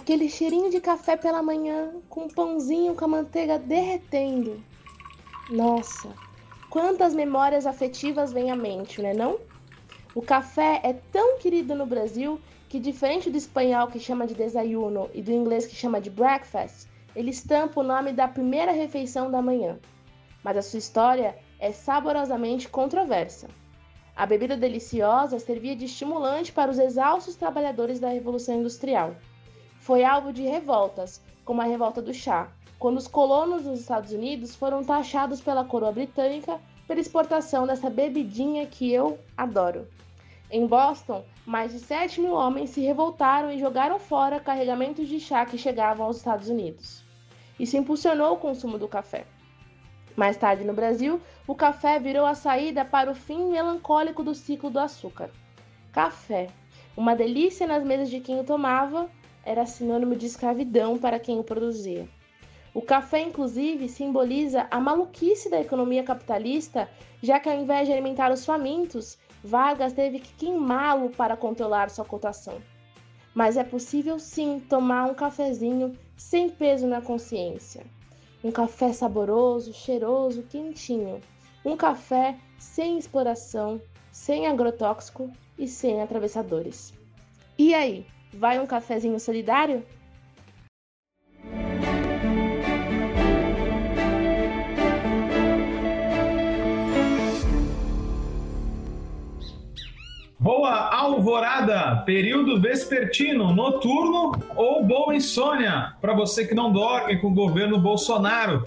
aquele cheirinho de café pela manhã, com um pãozinho com a manteiga derretendo. Nossa, quantas memórias afetivas vêm à mente, né não? O café é tão querido no Brasil que, diferente do espanhol que chama de desayuno e do inglês que chama de breakfast, ele estampa o nome da primeira refeição da manhã. Mas a sua história é saborosamente controversa. A bebida deliciosa servia de estimulante para os exaustos trabalhadores da Revolução Industrial. Foi alvo de revoltas, como a revolta do chá, quando os colonos dos Estados Unidos foram taxados pela coroa britânica pela exportação dessa bebidinha que eu adoro. Em Boston, mais de 7 mil homens se revoltaram e jogaram fora carregamentos de chá que chegavam aos Estados Unidos. Isso impulsionou o consumo do café. Mais tarde no Brasil, o café virou a saída para o fim melancólico do ciclo do açúcar. Café, uma delícia nas mesas de quem o tomava, era sinônimo de escravidão para quem o produzia. O café, inclusive, simboliza a maluquice da economia capitalista, já que ao invés de alimentar os famintos, Vargas teve que queimá-lo para controlar sua cotação. Mas é possível sim tomar um cafezinho sem peso na consciência. Um café saboroso, cheiroso, quentinho. Um café sem exploração, sem agrotóxico e sem atravessadores. E aí, vai um cafezinho solidário? Boa alvorada, período vespertino, noturno ou boa insônia para você que não dorme com o governo Bolsonaro.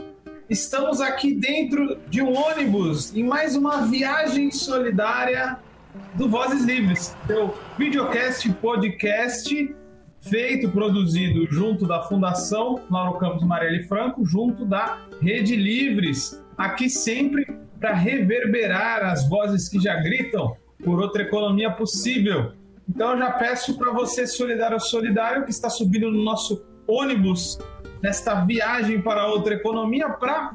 Estamos aqui dentro de um ônibus em mais uma viagem solidária do Vozes Livres, seu videocast podcast feito, produzido junto da Fundação Lauro Campos Marielle Franco, junto da Rede Livres, aqui sempre para reverberar as vozes que já gritam por outra economia possível. Então eu já peço para você, solidário solidário, que está subindo no nosso ônibus nesta viagem para outra economia, para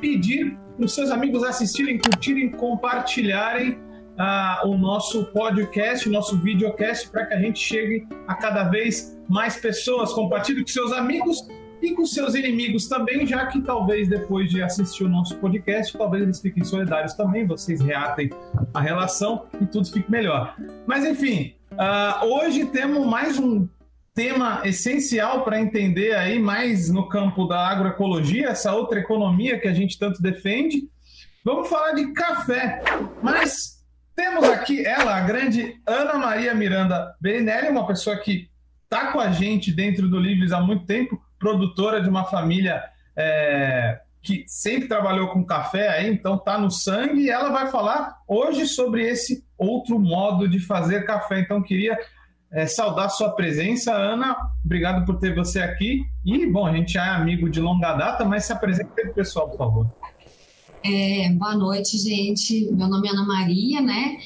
pedir para os seus amigos assistirem, curtirem, compartilharem uh, o nosso podcast, o nosso videocast, para que a gente chegue a cada vez mais pessoas. Compartilhe com seus amigos e com seus inimigos também, já que talvez depois de assistir o nosso podcast, talvez eles fiquem solidários também, vocês reatem a relação e tudo fique melhor. Mas enfim, uh, hoje temos mais um tema essencial para entender aí mais no campo da agroecologia, essa outra economia que a gente tanto defende. Vamos falar de café, mas temos aqui ela, a grande Ana Maria Miranda Berinelli, uma pessoa que está com a gente dentro do Livres há muito tempo, produtora de uma família é, que sempre trabalhou com café aí, então tá no sangue, e ela vai falar hoje sobre esse outro modo de fazer café. Então queria é, saudar sua presença, Ana. Obrigado por ter você aqui. E, bom, a gente já é amigo de longa data, mas se apresente para o pessoal, por favor. É, boa noite, gente. Meu nome é Ana Maria, né?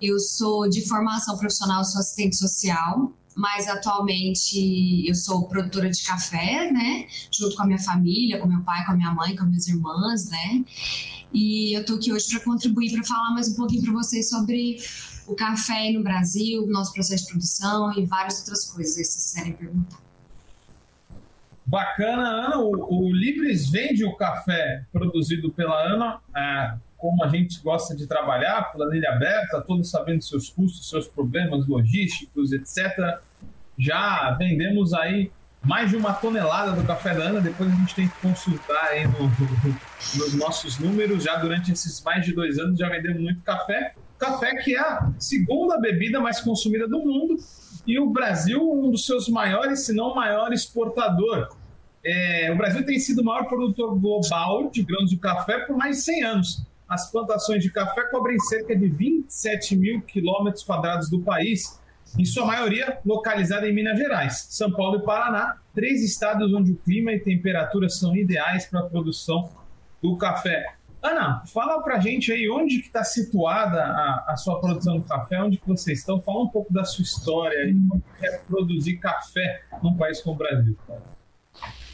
Eu sou de formação profissional, sou assistente social mas atualmente eu sou produtora de café, né? Junto com a minha família, com meu pai, com a minha mãe, com minhas irmãs, né? E eu tô aqui hoje para contribuir, para falar mais um pouquinho para vocês sobre o café no Brasil, nosso processo de produção e várias outras coisas, se vocês quiserem perguntar. Bacana, Ana. O, o vende o café produzido pela Ana. É, como a gente gosta de trabalhar, planilha aberta, todos sabendo seus custos, seus problemas logísticos, etc já vendemos aí mais de uma tonelada do café da Ana, depois a gente tem que consultar aí no, nos nossos números, já durante esses mais de dois anos já vendemos muito café, café que é a segunda bebida mais consumida do mundo e o Brasil um dos seus maiores, se não maior exportador. É, o Brasil tem sido o maior produtor global de grãos de café por mais de 100 anos. As plantações de café cobrem cerca de 27 mil quilômetros quadrados do país, em sua maioria localizada em Minas Gerais, São Paulo e Paraná, três estados onde o clima e temperatura são ideais para a produção do café. Ana, fala para gente aí onde que está situada a, a, sua produção de café, onde que vocês estão, fala um pouco da sua história e como é produzir café num país como o Brasil.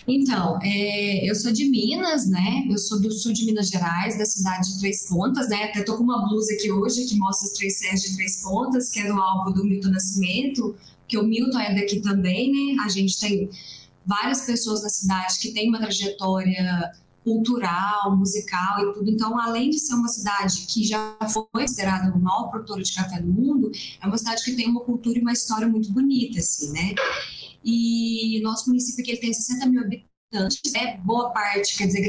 Então, é, eu sou de Minas, né? Eu sou do sul de Minas Gerais, da cidade de Três Pontas, né? Até tô com uma blusa aqui hoje que mostra as três serras de Três Pontas, que é do álbum do Milton Nascimento, que o Milton é daqui também, né? A gente tem várias pessoas na cidade que têm uma trajetória cultural, musical e tudo. Então, além de ser uma cidade que já foi considerada o maior produtor de café do mundo, é uma cidade que tem uma cultura e uma história muito bonita, assim, né? E nosso município aqui ele tem 60 mil habitantes, é boa parte, quer dizer,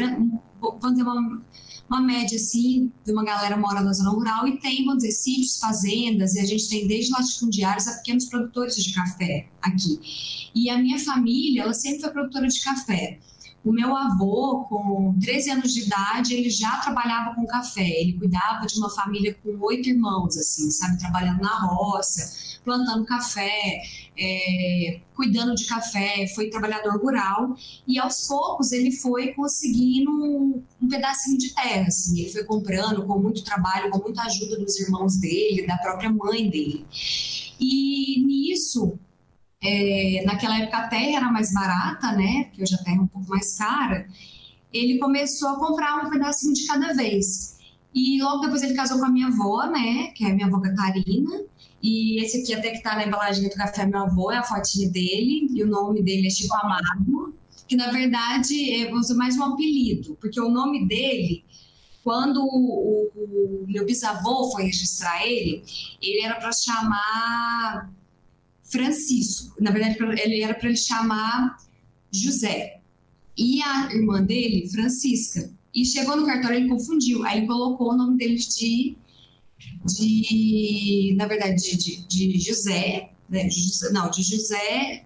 vamos ter uma, uma média assim de uma galera mora na zona rural e tem, vamos dizer, sítios, fazendas, e a gente tem desde latifundiários a pequenos produtores de café aqui. E a minha família, ela sempre foi produtora de café. O meu avô, com 13 anos de idade, ele já trabalhava com café. Ele cuidava de uma família com oito irmãos, assim, sabe? Trabalhando na roça, plantando café, é, cuidando de café. Foi trabalhador rural. E aos poucos ele foi conseguindo um, um pedacinho de terra, assim. Ele foi comprando com muito trabalho, com muita ajuda dos irmãos dele, da própria mãe dele. E nisso, é, naquela época a terra era mais barata, né? Porque hoje a terra é um pouco mais cara. Ele começou a comprar um pedacinho de cada vez. E logo depois ele casou com a minha avó, né? Que é a minha avó Catarina. E esse aqui até que tá na embalagem do café meu avô, é a fotinha dele. E o nome dele é Chico Amado. Que na verdade é mais um apelido. Porque o nome dele quando o, o, meu bisavô foi registrar ele, ele era para chamar Francisco. Na verdade, ele era para ele chamar José. E a irmã dele, Francisca. E chegou no cartório, ele confundiu. Aí colocou o nome dele de, de na verdade, de, de José, né? Não, de José,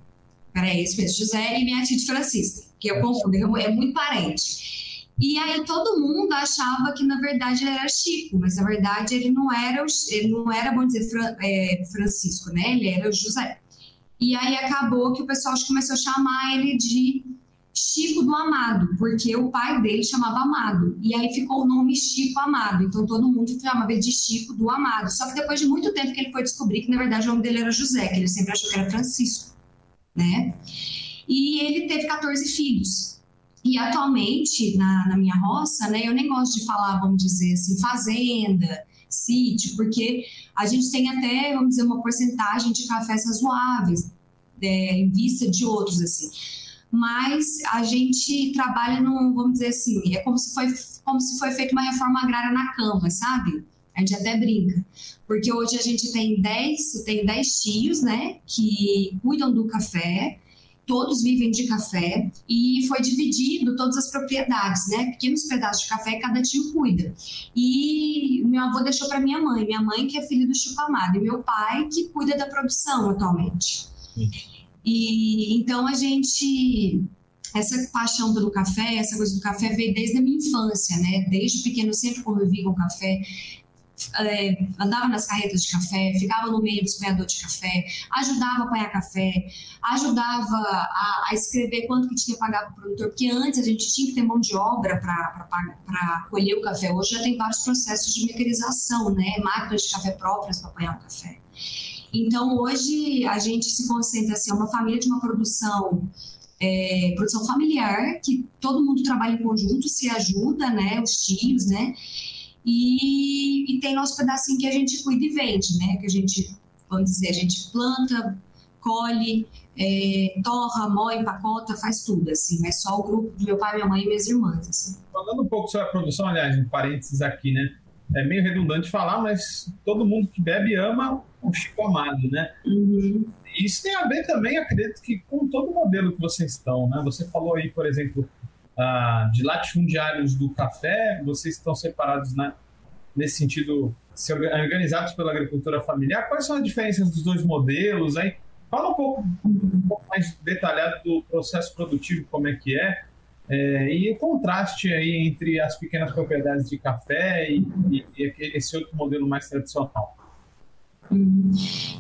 peraí, esse mesmo, José e minha tia de Francisca, que eu confundo, é muito parente. E aí todo mundo achava que na verdade ele era Chico, mas na verdade ele não era, ele não era, vamos dizer, é, Francisco, né? Ele era José. E aí acabou que o pessoal começou a chamar ele de Chico do Amado, porque o pai dele chamava Amado. E aí ficou o nome Chico Amado. Então todo mundo chamava ele de Chico do Amado. Só que depois de muito tempo que ele foi descobrir que na verdade o nome dele era José, que ele sempre achou que era Francisco, né? E ele teve 14 filhos. E atualmente, na, na minha roça, né, eu nem gosto de falar, vamos dizer assim, fazenda, sítio, porque a gente tem até, vamos dizer, uma porcentagem de cafés razoáveis, é, em vista de outros, assim. Mas a gente trabalha no, vamos dizer assim, é como se foi, como se foi feita uma reforma agrária na cama, sabe? A gente até brinca. Porque hoje a gente tem 10, tem 10 tios, né, que cuidam do café, todos vivem de café e foi dividido todas as propriedades, né? Pequenos pedaços de café cada tio cuida. E meu avô deixou para minha mãe, minha mãe que é filha do Chico Amado e meu pai que cuida da produção atualmente. E então a gente essa paixão pelo café, essa coisa do café veio desde a minha infância, né? Desde pequeno sempre convivi com café é, andava nas carretas de café, ficava no meio dos apanhadores de café, ajudava a apanhar café, ajudava a, a escrever quanto que tinha que pagar para o produtor, porque antes a gente tinha que ter mão de obra para colher o café. Hoje já tem vários processos de mecanização, né? máquinas de café próprias para apanhar o café. Então, hoje a gente se concentra assim, é uma família de uma produção é, produção familiar, que todo mundo trabalha em conjunto, se ajuda, né, os tios, né, e, e tem nosso pedacinho que a gente cuida e vende, né? Que a gente, vamos dizer, a gente planta, colhe, é, torra, moe, empacota, faz tudo, assim. É só o grupo do meu pai, minha mãe e minhas irmãs, assim. Falando um pouco sobre a produção, aliás, um parênteses aqui, né? É meio redundante falar, mas todo mundo que bebe ama o Chico Amado, né? Uhum. Isso tem a ver também, acredito que com todo o modelo que vocês estão, né? Você falou aí, por exemplo, ah, de latifundiários do café, vocês estão separados né, nesse sentido, se organizados pela agricultura familiar. Quais são as diferenças dos dois modelos? Aí? Fala um pouco, um pouco mais detalhado do processo produtivo, como é que é, é, e o contraste aí entre as pequenas propriedades de café e, e, e esse outro modelo mais tradicional. Uhum.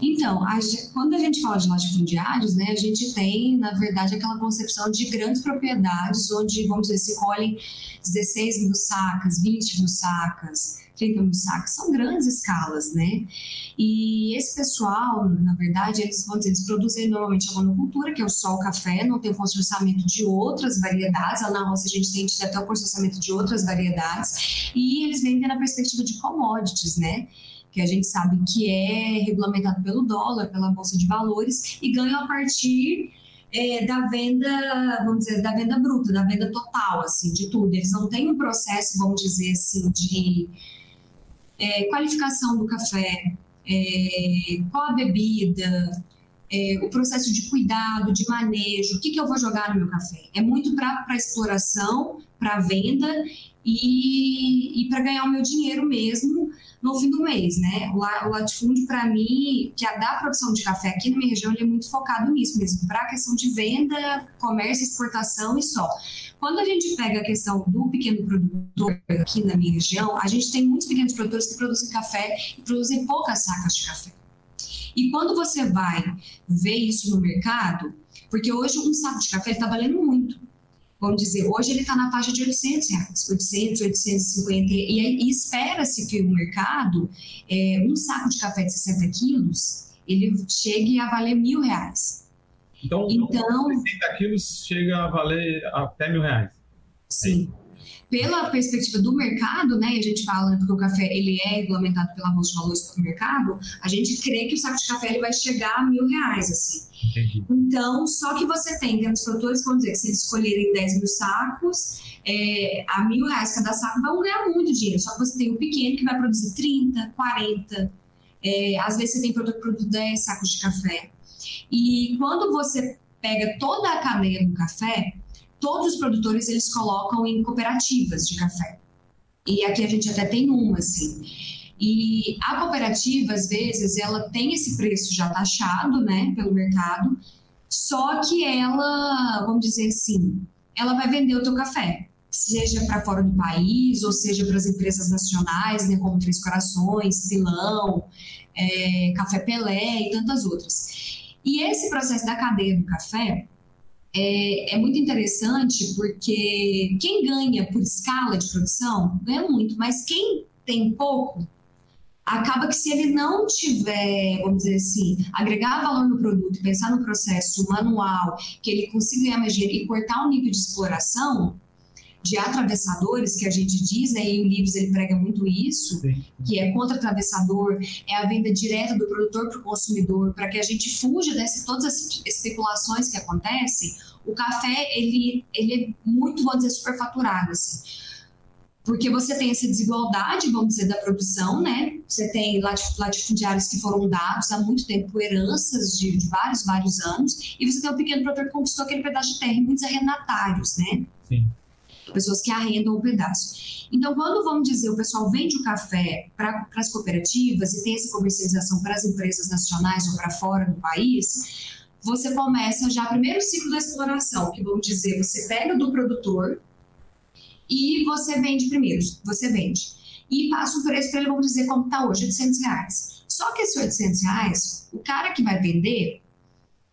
Então, a, quando a gente fala de latifundiários, né, a gente tem, na verdade, aquela concepção de grandes propriedades, onde, vamos dizer, se colhem 16 mil sacas, 20 mil sacas, 30 mil sacas, são grandes escalas, né? E esse pessoal, na verdade, eles, vamos dizer, eles produzem normalmente a monocultura, que é o só o café, não tem processamento de outras variedades, na roça a gente tem até o processamento de outras variedades, e eles vendem na perspectiva de commodities, né? Que a gente sabe que é regulamentado pelo dólar, pela bolsa de valores, e ganham a partir é, da venda, vamos dizer, da venda bruta, da venda total, assim, de tudo. Eles não têm um processo, vamos dizer assim, de é, qualificação do café, é, qual a bebida, é, o processo de cuidado, de manejo, o que, que eu vou jogar no meu café. É muito para exploração, para venda e, e para ganhar o meu dinheiro mesmo no fim do mês, né? O, latifúndio, para mim, que a da produção de café aqui na minha região, ele é muito focado nisso mesmo, para a questão de venda, comércio, exportação e só. Quando a gente pega a questão do pequeno produtor aqui na minha região, a gente tem muitos pequenos produtores que produzem café e produzem poucas sacas de café. E quando você vai ver isso no mercado, porque hoje um saco de café está valendo muito vamos dizer, hoje ele está na faixa de 800 reais, 800, 850, e, e espera-se que o mercado, é, um saco de café de 60 quilos, ele chegue a valer mil reais. Então, então 60 quilos chega a valer até mil reais. Sim. É pela perspectiva do mercado, né, a gente fala que o café ele é regulamentado pela Bolsa de Valores do mercado, a gente crê que o saco de café ele vai chegar a mil reais, assim. Entendi. Então, só que você tem grandes produtores que vão dizer que se eles escolherem 10 mil sacos, é, a mil reais cada saco vão ganhar muito dinheiro. Só que você tem o pequeno que vai produzir 30, 40, é, às vezes você tem produto que produz 10 sacos de café. E quando você pega toda a cadeia do café, todos os produtores eles colocam em cooperativas de café. E aqui a gente até tem uma, assim. E a cooperativa, às vezes, ela tem esse preço já taxado, né, pelo mercado, só que ela, vamos dizer assim, ela vai vender o teu café, seja para fora do país, ou seja para as empresas nacionais, né, como Três Corações, Filão, é, Café Pelé e tantas outras. E esse processo da cadeia do café, é, é, muito interessante porque quem ganha por escala de produção ganha muito, mas quem tem pouco acaba que se ele não tiver, vamos dizer assim, agregar valor no produto pensar no processo manual, que ele consiga ganhar mais dinheiro e cortar o nível de exploração, de atravessadores, que a gente diz, né, e o Livres ele prega muito isso, que é contra atravessador, é a venda direta do produtor para o consumidor, para que a gente fuja dessas todas as especulações que acontecem, o café, ele, ele é muito, vamos dizer, superfaturado, assim. Porque você tem essa desigualdade, vamos dizer, da produção, né? Você tem latifundiários que foram dados há muito tempo heranças de, de vários, vários anos, e você tem um pequeno produtor que conquistou aquele pedaço de terra, e muitos arrendatários, né? Sim pessoas que arrendam o pedaço. Então, quando vamos dizer o pessoal vende o café para as cooperativas e tem essa comercialização para as empresas nacionais ou para fora do país, você começa já o primeiro ciclo da exploração, que vamos dizer, você pega do produtor e você vende primeiro, você vende. E passa um preço para ele, vamos dizer, como está hoje, 800 reais. Só que esse 800 reais, o cara que vai vender,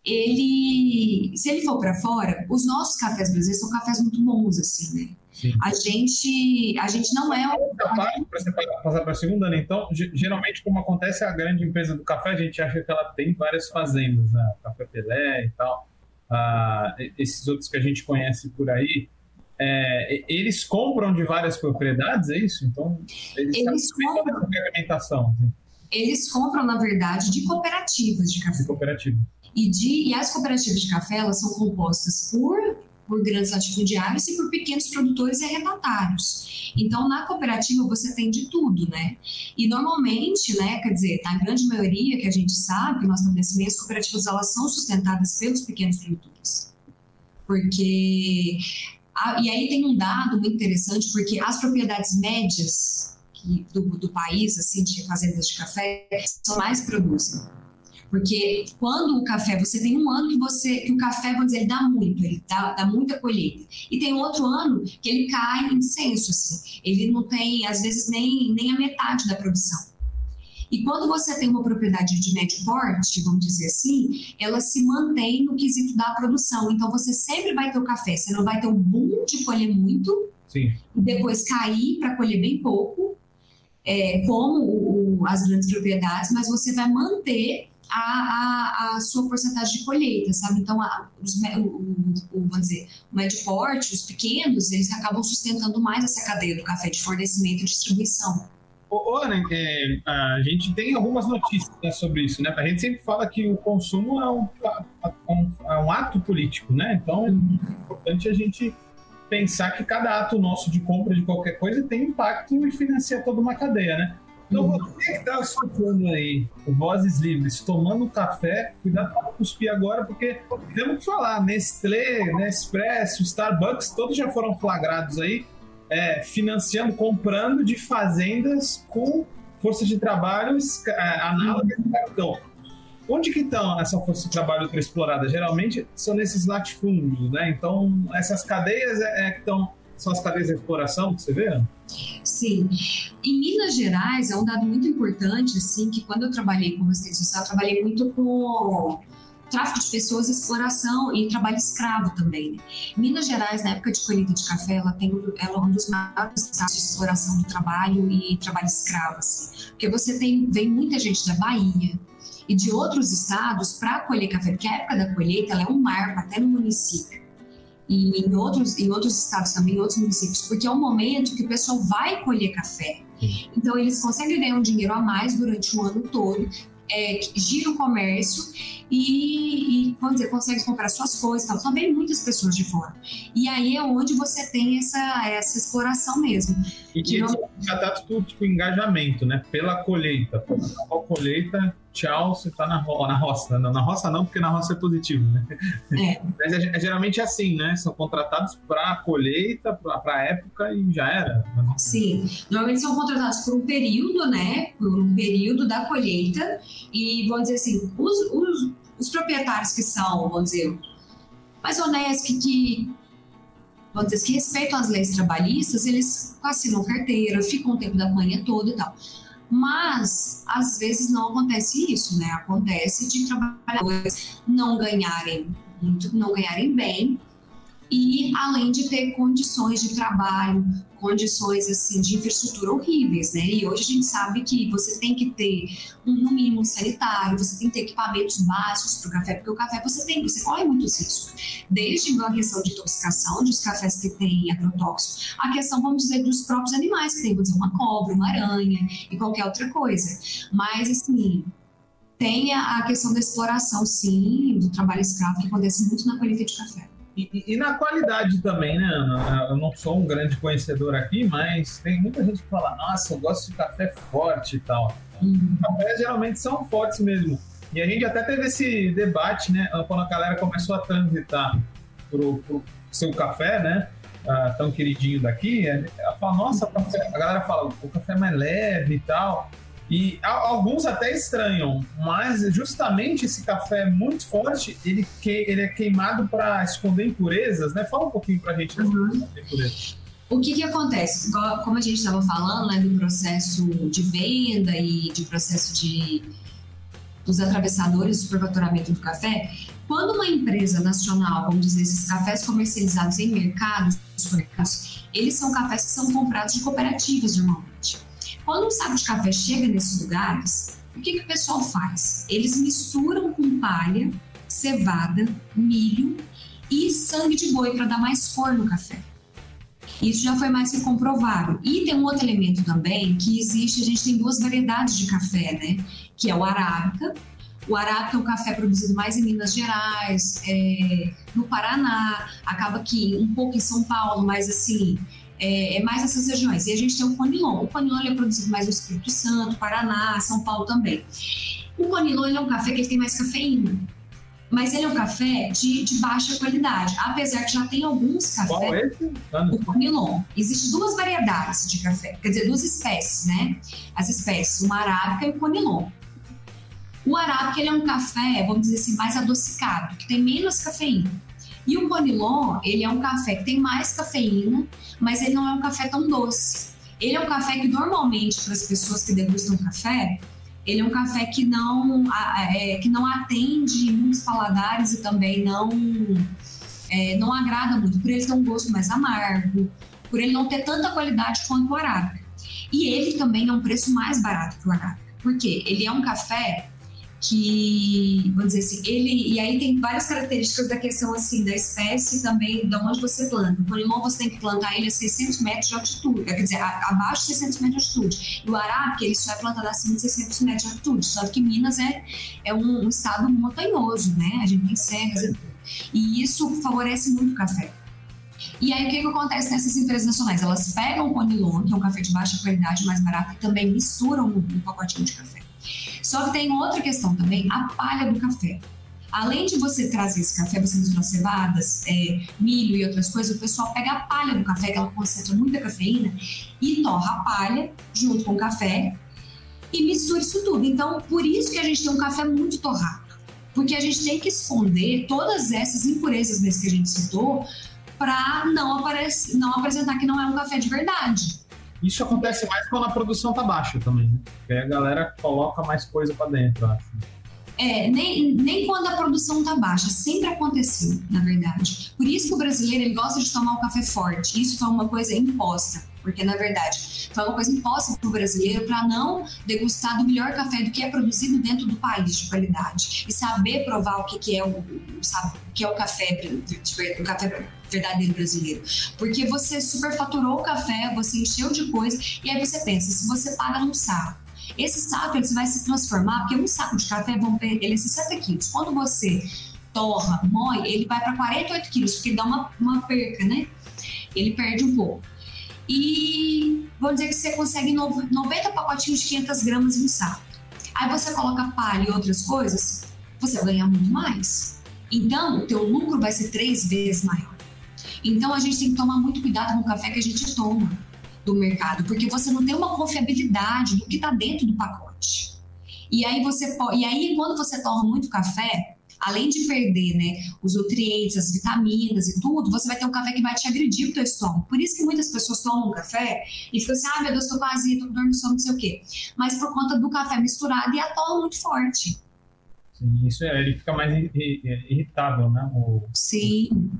ele, se ele for para fora, os nossos cafés brasileiros são cafés muito bons, assim, né? Sim. A gente, a gente não é. Para você passar para a segunda, né? Então, geralmente, como acontece a grande empresa do café, a gente acha que ela tem várias fazendas, né? Café Pelé e tal. Ah, esses outros que a gente conhece por aí, é, eles compram de várias propriedades, é isso? Então, eles, eles compram. Assim. Eles compram, na verdade, de cooperativas de café. De cooperativa. E, de, e as cooperativas de café elas são compostas por, por grandes latifundiários e por pequenos produtores e arrendatários. Então, na cooperativa você tem de tudo, né? E normalmente, né, quer dizer, na grande maioria que a gente sabe, que nós estamos as cooperativas elas são sustentadas pelos pequenos produtores. Porque e aí tem um dado muito interessante, porque as propriedades médias do, do país, assim, de fazendas de café, são mais produzem. Porque quando o café, você tem um ano que você que o café, vamos dizer, ele dá muito, ele dá, dá muita colheita. E tem outro ano que ele cai em censo, assim. Ele não tem, às vezes, nem, nem a metade da produção. E quando você tem uma propriedade de médio porte, vamos dizer assim, ela se mantém no quesito da produção. Então você sempre vai ter o café, você não vai ter um boom de colher muito, Sim. e depois cair para colher bem pouco, é, como o, o, as grandes propriedades, mas você vai manter a, a, a, sua porcentagem de colheita, sabe? Então, a, os, o, o, vamos dizer, o médio porte, os pequenos, eles acabam sustentando mais essa cadeia do café de fornecimento e distribuição. Ô, Ana, é, a gente tem algumas notícias né, sobre isso, né? A gente sempre fala que o consumo é um, um, é um ato político, né? Então é importante a gente pensar que cada ato nosso de compra de qualquer coisa tem impacto e financia toda uma cadeia, né? Então você que está escutando aí, Vozes Livres, tomando café, cuidado para não cuspir agora, porque temos que falar, Nestlé, Nespresso, Starbucks, todos já foram flagrados aí é, financiando, comprando de fazendas com força de trabalho é, análoga de. Onde que estão essa força de trabalho explorada? Geralmente são nesses latifúndios, né? Então, essas cadeias é, é que estão são as cadeias de exploração que você vê? Sim. Em Minas Gerais, é um dado muito importante, assim, que quando eu trabalhei como assistente social, eu trabalhei muito com tráfico de pessoas, exploração e trabalho escravo também. Né? Minas Gerais, na época de colheita de café, ela tem ela é um dos maiores estados de exploração do trabalho e trabalho escravo. Assim. Porque você tem vem muita gente da Bahia e de outros estados para colher café, porque a época da colheita é um marco até no município. E em outros, em outros estados também, em outros municípios, porque é um momento que o pessoal vai colher café. Então, eles conseguem ganhar um dinheiro a mais durante o ano todo, é, gira o comércio e, e, vamos dizer, consegue comprar suas coisas tal. Também muitas pessoas de fora. E aí é onde você tem essa, essa exploração mesmo. E que eles já tá tudo tipo engajamento, né? Pela colheita. Pela colheita tchau, você tá na, ro na roça. Não, na roça não, porque na roça é positivo, né? É. Mas é, é geralmente assim, né? São contratados para colheita, para época e já era. Sim, normalmente são contratados por um período, né? Por um período da colheita e, vamos dizer assim, os, os, os proprietários que são, vamos dizer, mais honestos, que, que vamos dizer, que respeitam as leis trabalhistas, eles assinam carteira, ficam o tempo da manhã todo e tal. Mas, às vezes, não acontece isso, né? Acontece de trabalhadores não ganharem muito, não ganharem bem, e além de ter condições de trabalho, condições assim de infraestrutura horríveis, né? E hoje a gente sabe que você tem que ter um, no mínimo sanitário, você tem que ter equipamentos básicos para o café, porque o café você tem, você corre muitos riscos, desde a questão de intoxicação, dos cafés que têm agrotóxicos, a questão, vamos dizer, dos próprios animais que tem, vamos dizer, uma cobra, uma aranha e qualquer outra coisa. Mas assim, tem a questão da exploração, sim, do trabalho escravo que acontece muito na colheita de café. E, e, na qualidade também, né, Ana? Eu não sou um grande conhecedor aqui, mas tem muita gente que fala: nossa, eu gosto de café forte e tal. Uhum. Cafés geralmente são fortes mesmo. E a gente até teve esse debate, né, quando a galera começou a transitar pro, pro seu café, né? Uh, tão queridinho daqui, ela fala, nossa, a galera fala, o café é mais leve e tal. E alguns até estranham, mas justamente esse café muito forte, ele, que, ele é queimado para esconder impurezas, né? Fala um pouquinho para a gente uhum. impurezas. O que, que acontece? Como a gente estava falando né, do processo de venda e de processo de dos atravessadores do superfaturamento do café, quando uma empresa nacional, vamos dizer, esses cafés comercializados em mercados, eles são cafés que são comprados de cooperativas normalmente. Quando um saco de café chega nesses lugares, o que, que o pessoal faz? Eles misturam com palha, cevada, milho e sangue de boi para dar mais cor no café. Isso já foi mais que comprovado. E tem um outro elemento também que existe, a gente tem duas variedades de café, né? Que é o arábica. O arábica é um café produzido mais em Minas Gerais, é, no Paraná, acaba que um pouco em São Paulo, mas assim, é, é, mais essas regiões. E a gente tem o Conilon. O Conilon é produzido mais no Espírito Santo, Paraná, São Paulo também. O Conilon é um café que tem mais cafeína. Mas ele é um café de, de baixa qualidade, apesar que já tem alguns cafés. Qual é esse? O Conilon. Existem duas variedades de café, quer dizer, duas espécies, né? As espécies, uma arábica e o Conilon. O arábica ele é um café, vamos dizer assim, mais adocicado, que tem menos cafeína. E o Bonilon, ele é um café que tem mais cafeína, mas ele não é um café tão doce. Ele é um café que normalmente para as pessoas que degustam café, ele é um café que não é, que não atende muitos paladares e também não é, não agrada muito, por ele ter um gosto mais amargo, por ele não ter tanta qualidade quanto o arábica. E ele também é um preço mais barato que o arábica, porque ele é um café que, vamos dizer assim, ele. E aí tem várias características da questão assim, da espécie também, de onde você planta. O conilon você tem que plantar ele a 600 metros de altitude, quer dizer, abaixo de 600 metros de altitude. E o arábica, ele só é plantado acima de 600 metros de altitude. Só que Minas é, é um, um estado montanhoso, né? A gente tem serras. E isso favorece muito o café. E aí, o que, que acontece nessas empresas nacionais? Elas pegam o Conilon, que é um café de baixa qualidade, mais barato, e também misturam no pacotinho de café. Só que tem outra questão também, a palha do café. Além de você trazer esse café, você mistura cevadas, é, milho e outras coisas, o pessoal pega a palha do café, que ela concentra muita cafeína, e torra a palha junto com o café e mistura isso tudo. Então, por isso que a gente tem um café muito torrado. Porque a gente tem que esconder todas essas impurezas desse que a gente citou para não, não apresentar que não é um café de verdade. Isso acontece mais quando a produção tá baixa também, né? Porque a galera coloca mais coisa para dentro, acho. É, nem, nem quando a produção tá baixa, sempre aconteceu, na verdade. Por isso que o brasileiro ele gosta de tomar o café forte. Isso foi uma coisa imposta, porque na verdade foi uma coisa imposta para o brasileiro para não degustar do melhor café do que é produzido dentro do país de qualidade e saber provar o que, que é o, sabe, o que é o café, o café verdadeiro brasileiro. Porque você superfaturou o café, você encheu de coisa e aí você pensa, se você paga num saco esse saco ele vai se transformar, porque um saco de café ele é 60 quilos. Quando você torra, moe, ele vai para 48 quilos, porque dá uma, uma perca, né? Ele perde um pouco. E vamos dizer que você consegue 90 pacotinhos de 500 gramas em um saco. Aí você coloca palha e outras coisas, você vai ganhar muito mais. Então, o teu lucro vai ser três vezes maior. Então, a gente tem que tomar muito cuidado com o café que a gente toma do mercado, porque você não tem uma confiabilidade do que está dentro do pacote. E aí você pode, e aí quando você toma muito café, além de perder, né, os nutrientes, as vitaminas e tudo, você vai ter um café que vai te agredir o teu estômago. Por isso que muitas pessoas tomam café e ficam assim, ah, meu Deus, tô com azia, tô com dor no estômago, não sei o quê. Mas por conta do café misturado e atola muito forte. Sim, isso é, ele fica mais irritável, né? O... Sim.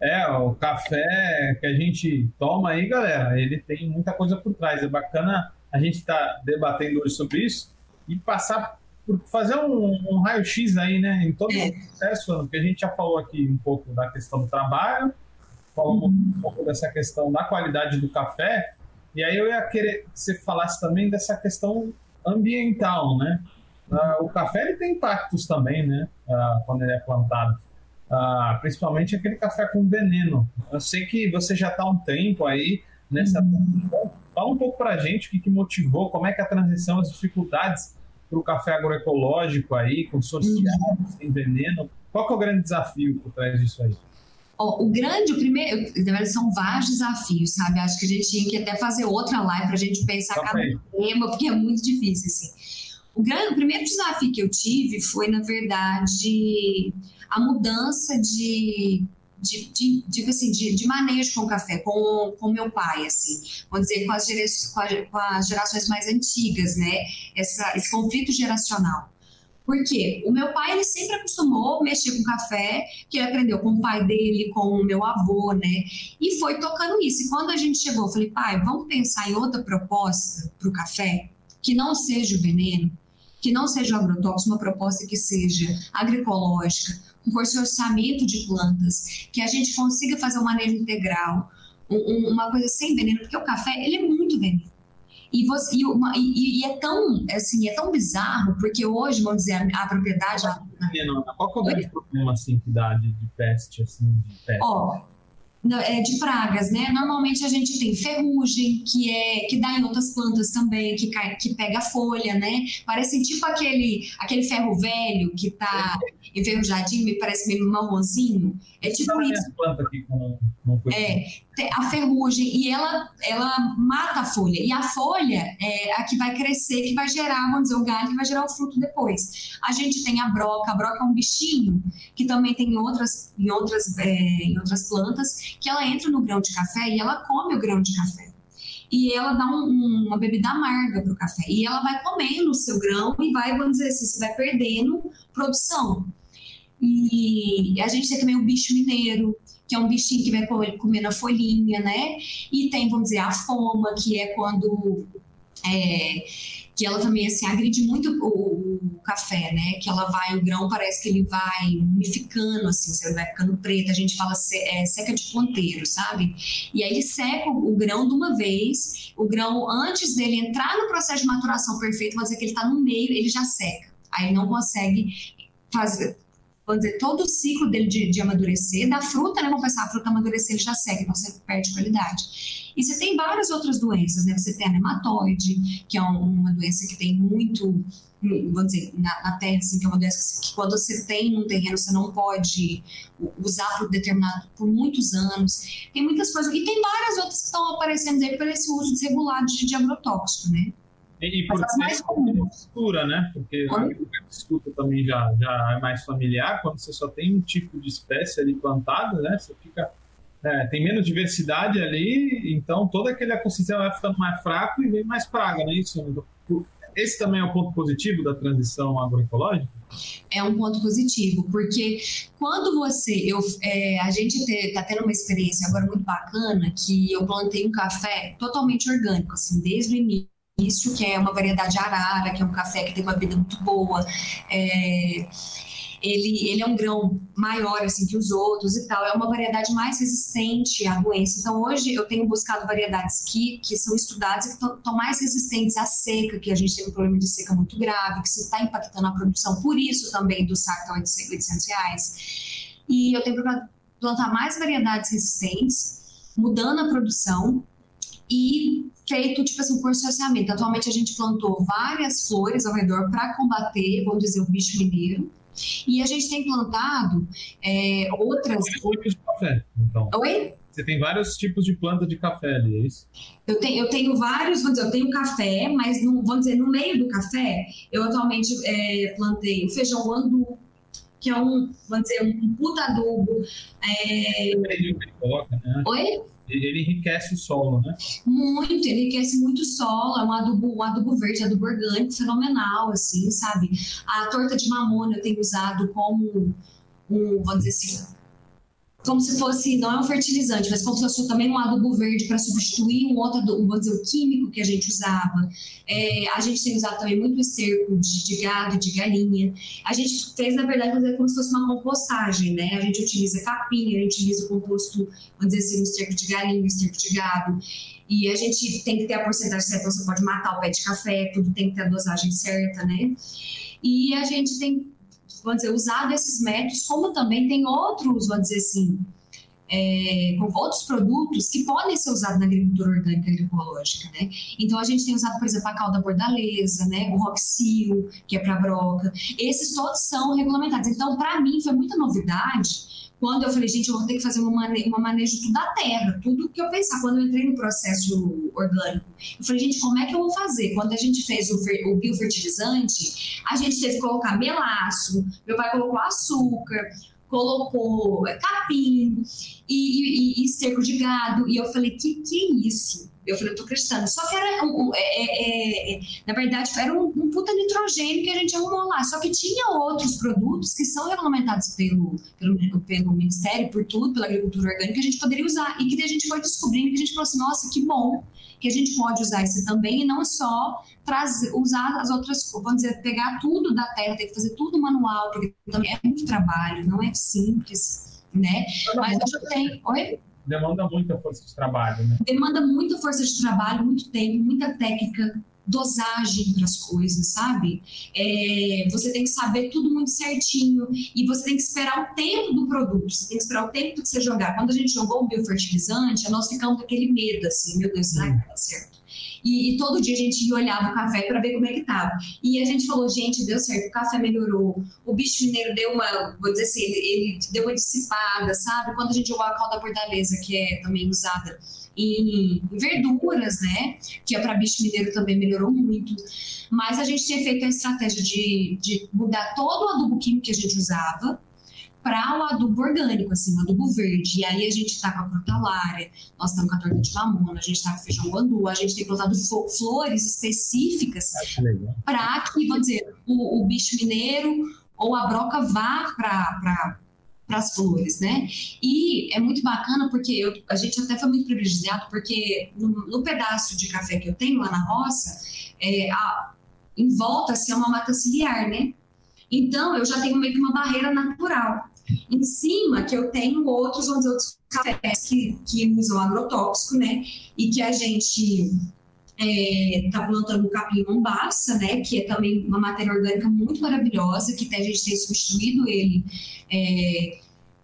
É, o café que a gente toma aí, galera, ele tem muita coisa por trás. É bacana a gente estar tá debatendo hoje sobre isso e passar fazer um, um raio-x aí, né, em todo é. o processo, que a gente já falou aqui um pouco da questão do trabalho, falou uhum. um pouco dessa questão da qualidade do café, e aí eu ia querer que você falasse também dessa questão ambiental, né? Uh, o café ele tem impactos também, né? Uh, quando ele é plantado ah, principalmente aquele café com veneno. Eu sei que você já está há um tempo aí nessa. Uhum. Fala um pouco para a gente o que, que, motivou, como é que a transição, as dificuldades para o café agroecológico aí, com social, uhum. sem veneno. Qual que é o grande desafio por trás disso aí? Oh, o grande, o primeiro, na verdade, são vários desafios, sabe? Acho que a gente tinha que até fazer outra live para a gente pensar Só cada tema, porque é muito difícil, assim. O, grande, o primeiro desafio que eu tive foi, na verdade, a mudança de de, de, de, assim, de, de manejo com o café, com, com meu pai, assim, vamos dizer, com as, com, as gerações mais antigas, né? Essa, esse conflito geracional. Por quê? O meu pai, ele sempre acostumou mexer com café, que ele aprendeu com o pai dele, com o meu avô, né? E foi tocando isso. E quando a gente chegou, eu falei, pai, vamos pensar em outra proposta para o café, que não seja o veneno, que não seja agrotóxico, uma proposta que seja agroecológica, um processamento de plantas, que a gente consiga fazer um manejo integral, um, uma coisa sem veneno, porque o café ele é muito veneno. E, você, e, uma, e, e, é tão assim, é tão bizarro, porque hoje, vamos dizer, a, a propriedade. Qual é o grande problema assim, que dá de, de peste? Assim, de peste? Ó, de pragas, né? Normalmente a gente tem ferrugem, que é que dá em outras plantas também, que cai, que pega folha, né? Parece tipo aquele aquele ferro velho que tá enferrujadinho, me parece meio marronzinho. É tipo isso. Planta aqui com, com é, a ferrugem e ela ela mata a folha e a folha é a que vai crescer, que vai gerar, vamos dizer, o galho que vai gerar o fruto depois. A gente tem a broca, a broca é um bichinho que também tem em outras em outras é, em outras plantas que ela entra no grão de café e ela come o grão de café. E ela dá um, uma bebida amarga para o café. E ela vai comendo o seu grão e vai, vamos dizer assim, você vai perdendo produção. E a gente tem também o bicho mineiro, que é um bichinho que vai comer na folhinha, né? E tem, vamos dizer, a foma, que é quando. É, que ela também assim agride muito o, o, café, né? Que ela vai, o grão parece que ele vai umificando, assim, você vai ficando preto. A gente fala é, seca de ponteiro, sabe? E aí ele seca o, o, grão de uma vez. O grão, antes dele entrar no processo de maturação perfeito, vamos dizer que ele está no meio, ele já seca. Aí não consegue fazer, vamos dizer, todo o ciclo dele de, de amadurecer, da fruta, né? Vamos pensar, a fruta amadurecer, ele já seca, então você perde qualidade. E você tem várias outras doenças, né? Você tem a nematóide, que é uma doença que tem muito, vamos dizer, na, na terra, assim, que é uma doença que, quando você tem num terreno, você não pode usar por determinado, por muitos anos. Tem muitas coisas, e tem várias outras que estão aparecendo aí por esse uso desregulado de, de agrotóxico, né? E, e por ser mistura, né? Porque a agricultura também já, já é mais familiar, quando você só tem um tipo de espécie ali plantada, né? Você fica é, tem menos diversidade ali, então todo aquele ecossistema vai ficando mais fraco e vem mais praga, né? Isso, esse também é o um ponto positivo da transição agroecológica? É um ponto positivo, porque quando você. Eu, é, a gente está tendo uma experiência agora muito bacana que eu plantei um café totalmente orgânico, assim, desde o início, que é uma variedade arara, que é um café que tem uma vida muito boa. É, ele, ele é um grão maior assim que os outros e tal, é uma variedade mais resistente à doença. Então hoje eu tenho buscado variedades que, que são estudadas e que estão mais resistentes à seca, que a gente tem um problema de seca muito grave, que se está impactando a produção, por isso também do saco está 800 reais. E eu tenho procurado plantar mais variedades resistentes, mudando a produção e feito tipo assim, um consorciamento. Atualmente a gente plantou várias flores ao redor para combater, vamos dizer, o bicho mineiro. E a gente tem plantado é, outras. De café, então. Oi? Você tem vários tipos de planta de café ali, é isso? Eu tenho, eu tenho vários, vamos dizer, eu tenho café, mas no, vamos dizer, no meio do café, eu atualmente é, plantei o feijão andu, que é um, vamos dizer, um puta adubo. É... Né? Oi? Ele enriquece o solo, né? Muito, ele enriquece muito o solo, é um adubo, um adubo verde, adubo orgânico fenomenal, assim, sabe? A torta de mamona eu tenho usado como um, vamos dizer assim, como se fosse, não é um fertilizante, mas como se fosse também um adubo verde para substituir um outro, vamos dizer, o químico que a gente usava. É, a gente tem usado também muito esterco de, de gado, de galinha. A gente fez, na verdade, dizer, como se fosse uma compostagem, né? A gente utiliza capim, a gente utiliza o composto, vamos dizer assim, o esterco de galinha, o esterco de gado. E a gente tem que ter a porcentagem certa, então você pode matar o pé de café, tudo tem que ter a dosagem certa, né? E a gente tem vamos dizer, usado esses métodos, como também tem outros, vamos dizer assim, é, com outros produtos que podem ser usados na agricultura orgânica e agroecológica, né? Então a gente tem usado, por exemplo, a calda bordaleza, né? O roxil, que é para broca. Esses todos são regulamentados. Então, para mim, foi muita novidade quando eu falei, gente, eu vou ter que fazer uma, mane uma manejo tudo da terra, tudo que eu pensar. Quando eu entrei no processo orgânico, eu falei, gente, como é que eu vou fazer? Quando a gente fez o, o biofertilizante, a gente teve que colocar melaço, meu pai colocou açúcar, colocou capim e, e, e cerco de gado. E eu falei, que que é isso? Eu falei, eu tô acreditando. Só que era, um, é, é, é, na verdade, era um, um, puta nitrogênio que a gente arrumou lá. Só que tinha outros produtos que são regulamentados pelo, pelo, pelo Ministério, por tudo, pela agricultura orgânica, que a gente poderia usar. E que a gente foi descobrindo que a gente falou assim, nossa, que bom que a gente pode usar esse também e não só trazer, usar as outras, vamos dizer, pegar tudo da terra, ter que fazer tudo manual, porque também é muito trabalho, não é simples, né? Mas hoje eu tenho. Oi? demanda muita força de trabalho, né? Demanda muita força de trabalho, muito tempo, muita técnica, dosagem para as coisas, sabe? É, você tem que saber tudo muito certinho e você tem que esperar o tempo do produto, você tem que esperar o tempo que você jogar. Quando a gente jogou o biofertilizante, nós ficamos com aquele medo, assim, meu Deus, será que vai dar certo? E, e, todo dia a gente olhar o café para ver como é que tava. E a gente falou, gente, deu certo, o café melhorou, o bicho mineiro deu uma, vou dizer assim, ele, ele deu uma dissipada, sabe? Quando a gente jogou a calda bordaleza, que é também usada em verduras, né? Que é para bicho mineiro também melhorou muito. Mas a gente tinha feito a estratégia de, de mudar todo o adubo químico que a gente usava para o adubo orgânico, assim, o adubo verde. E aí a gente está com a crotalária, nós estamos com a torta de mamona, a gente está com feijão guandu, a gente tem plantado flores específicas para que, vamos dizer, o, o, bicho mineiro ou a broca vá para para as flores, né? E é muito bacana porque eu, a gente até foi muito privilegiado porque no, no, pedaço de café que eu tenho lá na roça, é, a, em volta assim, é uma mata ciliar, né? Então, eu já tenho meio que uma barreira natural. Em cima, que eu tenho outros, vamos dizer, outros cafés que, que usam agrotóxico, né? E que a gente está é, plantando o capim mombaça, né, que é também uma matéria orgânica muito maravilhosa, que a gente tem substituído ele é,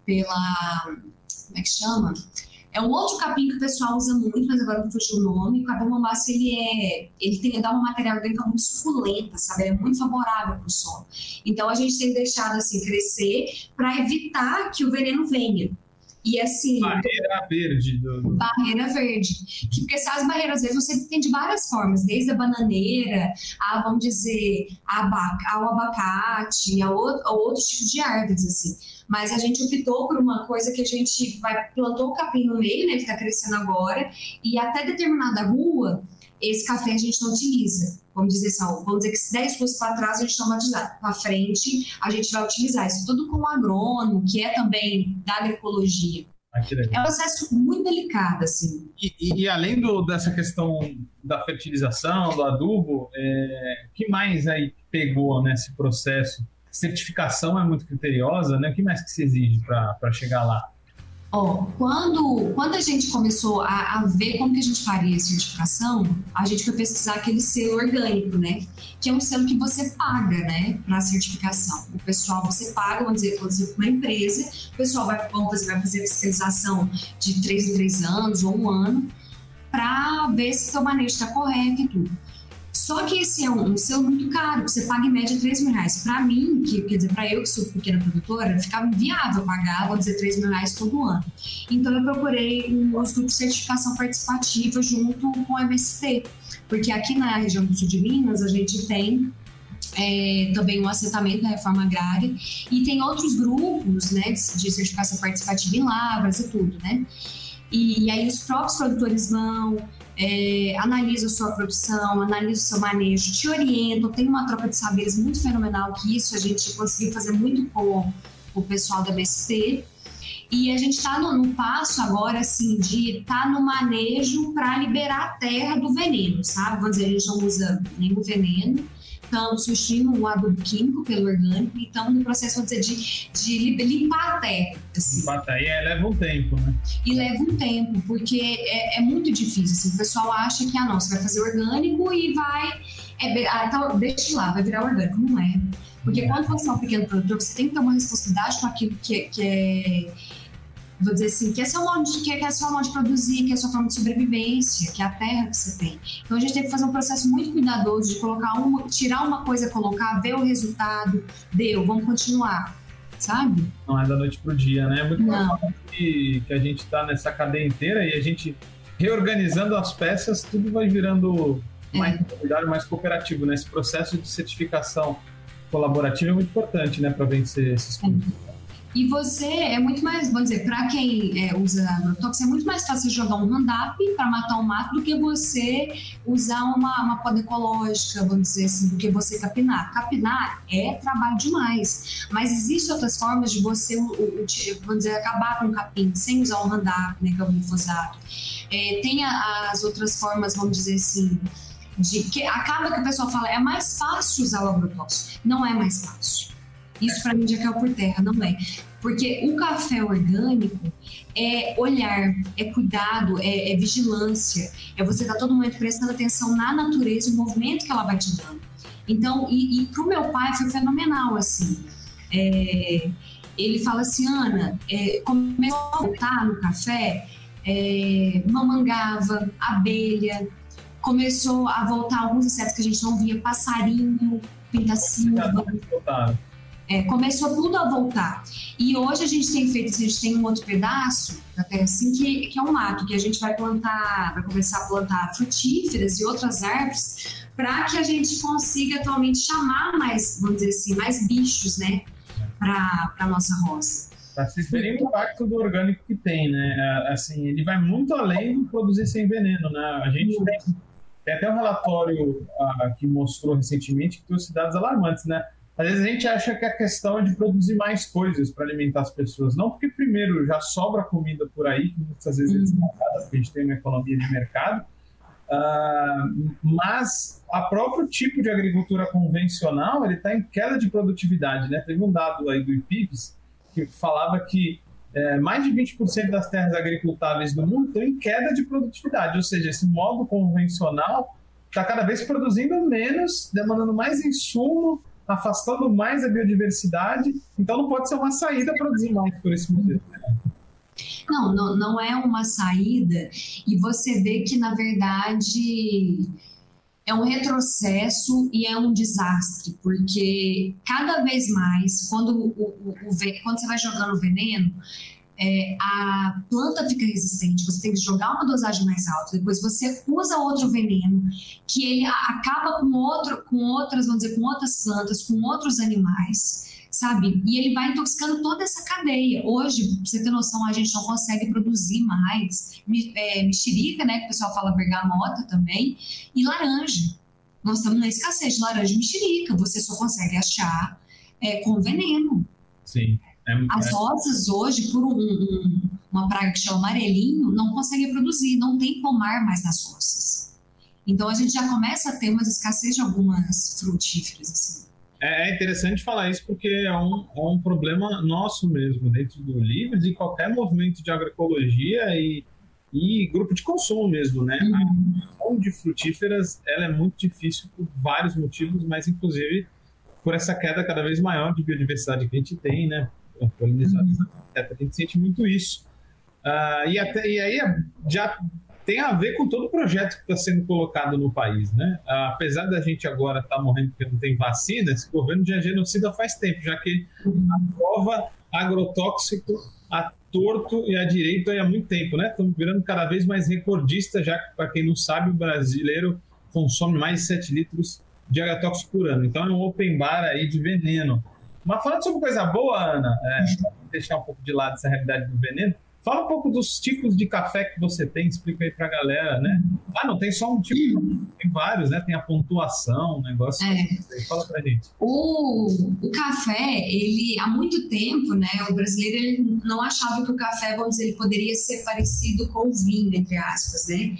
pela, como é que chama? É um outro capim que o pessoal usa muito, mas agora não fugiu o nome. O capim mombaça, ele é, ele tem dá uma matéria orgânica muito suculenta, sabe? é muito favorável para o solo. Então a gente tem deixado assim crescer para evitar que o veneno venha. E assim. Barreira verde. Do... Barreira verde. Que, porque essas barreiras verdes você tem de várias formas, desde a bananeira, a, vamos dizer, a ao abacate, a, outro, a outros tipos de árvores, assim. Mas a gente optou por uma coisa que a gente vai plantou o capim no meio, né? Ele está crescendo agora, e até determinada rua, esse café a gente não utiliza. Vamos dizer assim, vamos dizer que se 10 fosse para trás, a gente não vai utilizar. Para frente, a gente vai utilizar. Isso tudo com o agrônomo, que é também da agroecologia. Ah, é um processo muito delicado, assim. E, e, e além do, dessa questão da fertilização, do adubo, é, que mais aí pegou nesse processo? Certificação é muito criteriosa, né? O que mais que se exige para chegar lá? Ó, quando, quando a gente começou a, a, ver como que a gente faria a certificação, a gente foi pesquisar aquele selo orgânico, né? Que é um selo que você paga, né? Para certificação. O pessoal, você paga, vamos dizer, dizer uma empresa, o pessoal vai, vamos, vai fazer fiscalização de três em três anos ou um ano, para ver se o seu manejo está correto e tudo. Só que esse é um, um selo muito caro, você paga em média 3 mil reais. Para mim, que, quer dizer, para eu que sou pequena produtora, ficava inviável pagar, vou dizer, 3 mil reais todo ano. Então eu procurei um grupo de certificação participativa junto com o MST, porque aqui na região do sul de Minas a gente tem é, também o assentamento da reforma agrária e tem outros grupos né, de, de certificação participativa em lavras e tudo, né? E, e aí os próprios produtores vão, é, analisa sua produção, analisa o seu manejo, te orientam, tem uma troca de saberes muito fenomenal que isso a gente conseguiu fazer muito com o pessoal da BST. E a gente está no, passo agora, assim, de estar tá no manejo para liberar a terra do veneno, sabe? Vamos dizer, a gente não usa nenhum veneno, estamos substituindo o adubo químico pelo orgânico e estamos no processo, vamos dizer, de, de limpar a terra. Assim. Limpar a terra, e é, leva um tempo, né? E leva um tempo, porque é, é muito difícil. Assim, o pessoal acha que, ah, não, você vai fazer orgânico e vai... É, ah, então, deixa lá, vai virar orgânico. Não é. Porque é. quando você é um pequeno produtor, você tem que ter uma responsabilidade com aquilo que, que é vou dizer assim, que é seu modo de, que é, é seu modo de produzir, que é a sua forma de sobrevivência, que é a terra que você tem. Então a gente tem que fazer um processo muito cuidadoso de colocar uma, tirar uma coisa, colocar, ver o resultado, deu, vamos continuar. Sabe? Não é da noite pro dia, né? É muito importante que, que a gente está nessa cadeia inteira e a gente reorganizando as peças, tudo vai virando mais é. mais cooperativo, né? Esse processo de certificação colaborativa é muito importante, né, para vencer esses pontos. É. E você é muito mais, vamos dizer, para quem é, usa agrotóxico, é muito mais fácil jogar um Roundup para matar um mato do que você usar uma, uma poda ecológica, vamos dizer assim, do que você capinar. Capinar é trabalho demais, mas existem outras formas de você, vamos dizer, acabar com o capim sem usar um Roundup, né, que é o glifosato. É, tem as outras formas, vamos dizer assim, de que acaba que o pessoal fala é mais fácil usar o agrotóxico. Não é mais fácil. Isso para mim já caiu por terra, não é. Porque o café orgânico é olhar, é cuidado, é, é vigilância, é você estar todo momento prestando atenção na natureza, no movimento que ela vai te dando. Então, e, e para o meu pai foi fenomenal, assim. É, ele fala assim, Ana, é, começou a voltar no café, é, mamangava, abelha, começou a voltar alguns insetos que a gente não via, passarinho, pinta-silva é, começou tudo a voltar. E hoje a gente tem feito, a gente tem um outro pedaço da terra assim, que, que é um mato, que a gente vai plantar, vai começar a plantar frutíferas e outras árvores, para que a gente consiga atualmente chamar mais, vamos dizer assim, mais bichos, né, para a nossa roça. Para vocês verem o impacto do orgânico que tem, né? É, assim, ele vai muito além de produzir sem veneno, né? A gente tem, tem até um relatório uh, que mostrou recentemente que trouxe dados alarmantes, né? Às vezes a gente acha que a questão é de produzir mais coisas para alimentar as pessoas. Não porque, primeiro, já sobra comida por aí, que muitas vezes é desmarcada, porque a gente tem uma economia de mercado. Uh, mas a próprio tipo de agricultura convencional ele está em queda de produtividade, né? Teve um dado aí do IPIPS que falava que é, mais de 20% das terras agricultáveis do mundo estão em queda de produtividade, ou seja, esse modo convencional está cada vez produzindo menos, demandando mais insumo, afastando mais a biodiversidade. Então não pode ser uma saída produzir mais por esse modelo. Não, não, não é uma saída. E você vê que, na verdade, é um retrocesso e é um desastre, porque cada vez mais, quando, o, o, o quando você vai jogando veneno, é, a planta fica resistente, você tem que jogar uma dosagem mais alta, depois você usa outro veneno, que ele acaba com, outro, com outras, vamos dizer, com outras plantas, com outros animais sabe? E ele vai intoxicando toda essa cadeia. Hoje, pra você ter noção, a gente não consegue produzir mais é, mexerica, né? Que o pessoal fala bergamota também, e laranja. Nós estamos na escassez de laranja e mexerica. Você só consegue achar é, com veneno. Sim. É, As rosas hoje, por um, um, uma praga que chama amarelinho, não conseguem produzir, não tem pomar mais nas roças. Então a gente já começa a ter uma escassez de algumas frutíferas. Assim. É, é interessante falar isso porque é um, é um problema nosso mesmo, dentro do Livres e qualquer movimento de agroecologia e, e grupo de consumo mesmo, né? Uhum. A produção de frutíferas, ela é muito difícil por vários motivos, mas inclusive por essa queda cada vez maior de biodiversidade que a gente tem, né? A polinização, uhum. a gente sente muito isso. Uh, e, até, e aí já tem a ver com todo o projeto que está sendo colocado no país, né? Apesar da gente agora estar tá morrendo porque não tem vacina, esse governo já genocida faz tempo, já que aprova agrotóxico a torto e a direito há muito tempo, né? Estamos virando cada vez mais recordista, já que, para quem não sabe, o brasileiro consome mais de 7 litros de agrotóxico por ano. Então é um open bar aí de veneno. Mas falando sobre coisa boa, Ana, é, deixar um pouco de lado essa realidade do veneno, Fala um pouco dos tipos de café que você tem, explica aí pra galera, né? Ah, não tem só um tipo, tem vários, né? Tem a pontuação, o negócio. É. Fala pra gente. O, o café, ele, há muito tempo, né? O brasileiro ele não achava que o café, vamos dizer, ele poderia ser parecido com o vinho, entre aspas, né?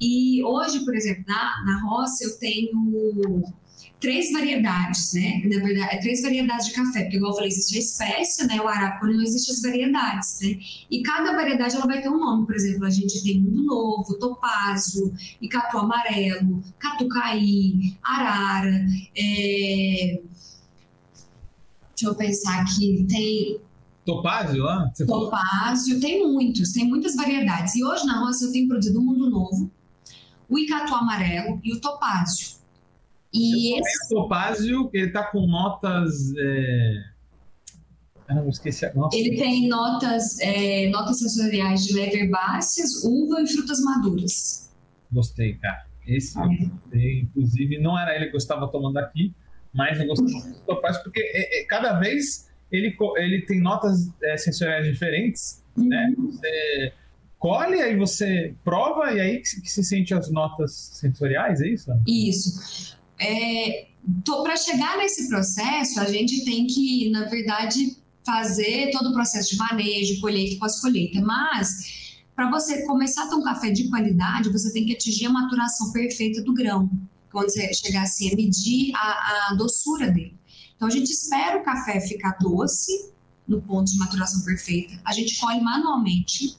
E hoje, por exemplo, na, na roça eu tenho três variedades, né? Na verdade, é três variedades de café, porque igual eu falei, existe a espécie, né? O arábica não existe as variedades, né? E cada variedade ela vai ter um nome, por exemplo, a gente tem Mundo Novo, Topázio, Icatu Amarelo, Catucaí, Arara, é... deixa eu pensar aqui, tem Topázio lá? Você Topázio, tem muitos, tem muitas variedades. E hoje na roça eu tenho produzido o Mundo Novo, o Icatu Amarelo e o Topázio. E esse... Topázio, ele tá com notas. É... Ah, não, esqueci a. Ele tem notas, é, notas sensoriais de leve herbáceas, uva e frutas maduras. Gostei, cara. Esse, é. inclusive, não era ele que eu estava tomando aqui, mas eu gostei muito do Topázio, porque é, é, cada vez ele, ele tem notas é, sensoriais diferentes, uhum. né? Você colhe, aí você prova, e aí que, que se sente as notas sensoriais, é isso? Isso. É, para chegar nesse processo, a gente tem que, na verdade, fazer todo o processo de manejo, colheita e pós-colheita. Mas, para você começar a ter um café de qualidade, você tem que atingir a maturação perfeita do grão. Quando você chegar assim, a medir a, a doçura dele. Então, a gente espera o café ficar doce, no ponto de maturação perfeita. A gente colhe manualmente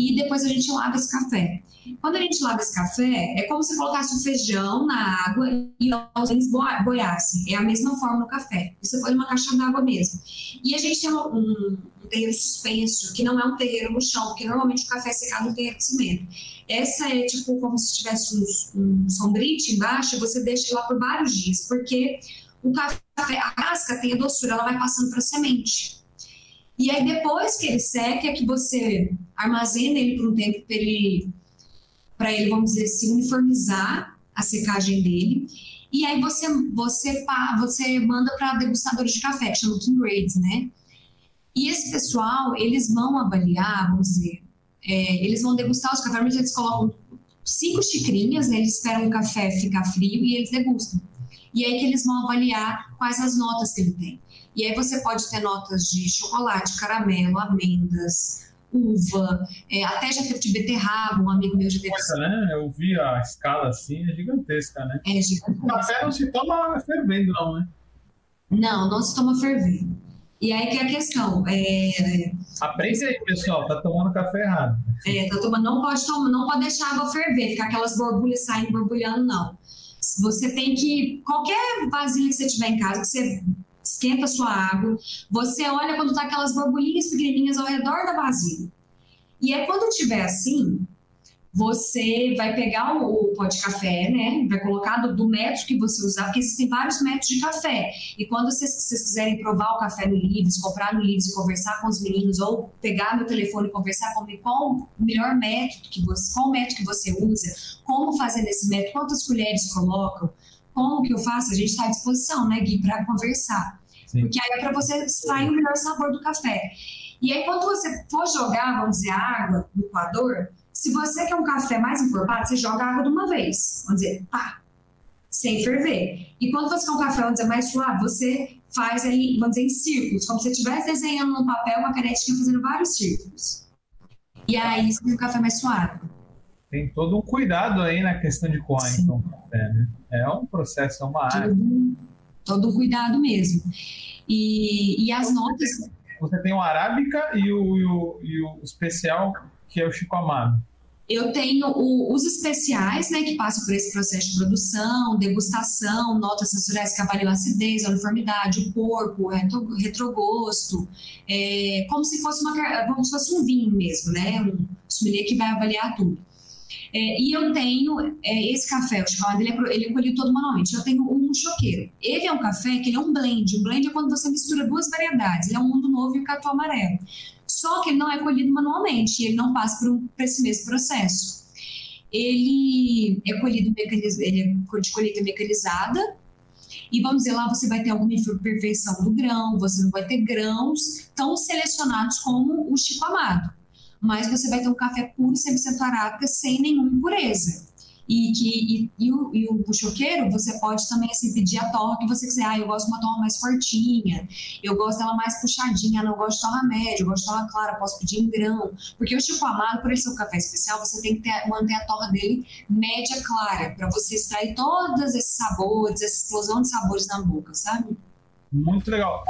e depois a gente lava esse café. Quando a gente lava esse café, é como se colocasse um feijão na água e os boiassem. É a mesma forma no café. Você põe numa caixa d'água mesmo. E a gente tem um, um, terreiro suspenso, que não é um terreiro no chão, porque normalmente o café é secado no terreiro de cimento. Essa é tipo como se tivesse um, um sombrite embaixo, você deixa lá por vários dias, porque o café, a casca tem a doçura, ela vai passando para a semente. E aí, depois que ele seca, é que você armazena ele por um tempo para ele, ele, vamos dizer, se uniformizar a secagem dele. E aí você, você, você manda para degustadores de café, que chamam King Grades, né? E esse pessoal, eles vão avaliar, vamos dizer, é, eles vão degustar os cafés, eles colocam cinco xicrinhas, né? Eles esperam o café ficar frio e eles degustam. E aí que eles vão avaliar quais as notas que ele tem. E aí você pode ter notas de chocolate, caramelo, amêndoas, uva, é, até já teve de beterraba, um amigo meu já teve. Né? Eu vi a escala assim, é gigantesca, né? É gigantesca. O café não se toma fervendo, não, né? Não, não se toma fervendo. E aí que é a questão. É... Aprende aí, pessoal, tá tomando café errado. É, tá tomando, não pode tomar, não pode deixar a água ferver, ficar aquelas borbulhas saindo borbulhando, não. Você tem que. Qualquer vasilha que você tiver em casa, que você esquenta a sua água, você olha quando tá aquelas borbulhinhas pequenininhas ao redor da vasilha. E aí, quando tiver assim, você vai pegar o, pó de café, né? Vai colocar do, do, método que você usar, porque existem vários métodos de café. E quando vocês, vocês quiserem provar o café no Livres, comprar no Livres e conversar com os meninos, ou pegar meu telefone e conversar comigo, qual o melhor método que você, qual método que você usa, como fazer nesse método, quantas colheres colocam, como que eu faço, a gente está à disposição, né, Gui, para conversar. Sim. Porque aí é para você extrair o melhor sabor do café. E aí, quando você for jogar, vamos dizer, água no coador, se você quer um café mais encorpado, você joga água de uma vez. Vamos dizer, pá, sem ferver. E quando você quer um café, vamos dizer, mais suave, você faz aí, vamos dizer, em círculos, como se você estivesse desenhando no papel uma canetinha fazendo vários círculos. E aí você tem um café mais suave. Tem todo um cuidado aí na questão de coar, então, café, né? É um processo, é uma área. Todo, todo um cuidado mesmo. E, e as então, notas... Você tem o arábica e o, e o, e o especial, que é o Chico Amado. Eu tenho o, os especiais, né, que passam por esse processo de produção, degustação, notas sensoriais que avaliam a acidez, a uniformidade, o corpo, o retro, retrogosto, é, como se fosse uma, como se fosse um vinho mesmo, né, um sommelier que vai avaliar tudo. É, e eu tenho é, esse café, o chamado, ele é, ele é colhido todo manualmente. Eu tenho um choqueiro. Ele é um café que ele é um blend. Um blend é quando você mistura duas variedades. Ele é um mundo novo e o catu amarelo. Só que ele não é colhido manualmente, ele não passa por, um, por esse mesmo processo. Ele é colhido ele é de colheita mecanizada, e vamos dizer, lá você vai ter alguma imperfeição do grão, você não vai ter grãos tão selecionados como o Chico Amado. Mas você vai ter um café puro 100% arábica sem nenhuma impureza e que e, e, o, e o choqueiro você pode também assim, pedir a torra que você quiser. Ah, eu gosto de uma torra mais fortinha, eu gosto dela mais puxadinha, não gosto de torra média, eu gosto de torra clara, posso pedir em grão. Porque o Chico Amado, por ele ser um café especial, você tem que ter, manter a torra dele média clara, para você extrair todos esses sabores, essa explosão de sabores na boca, sabe? Muito legal.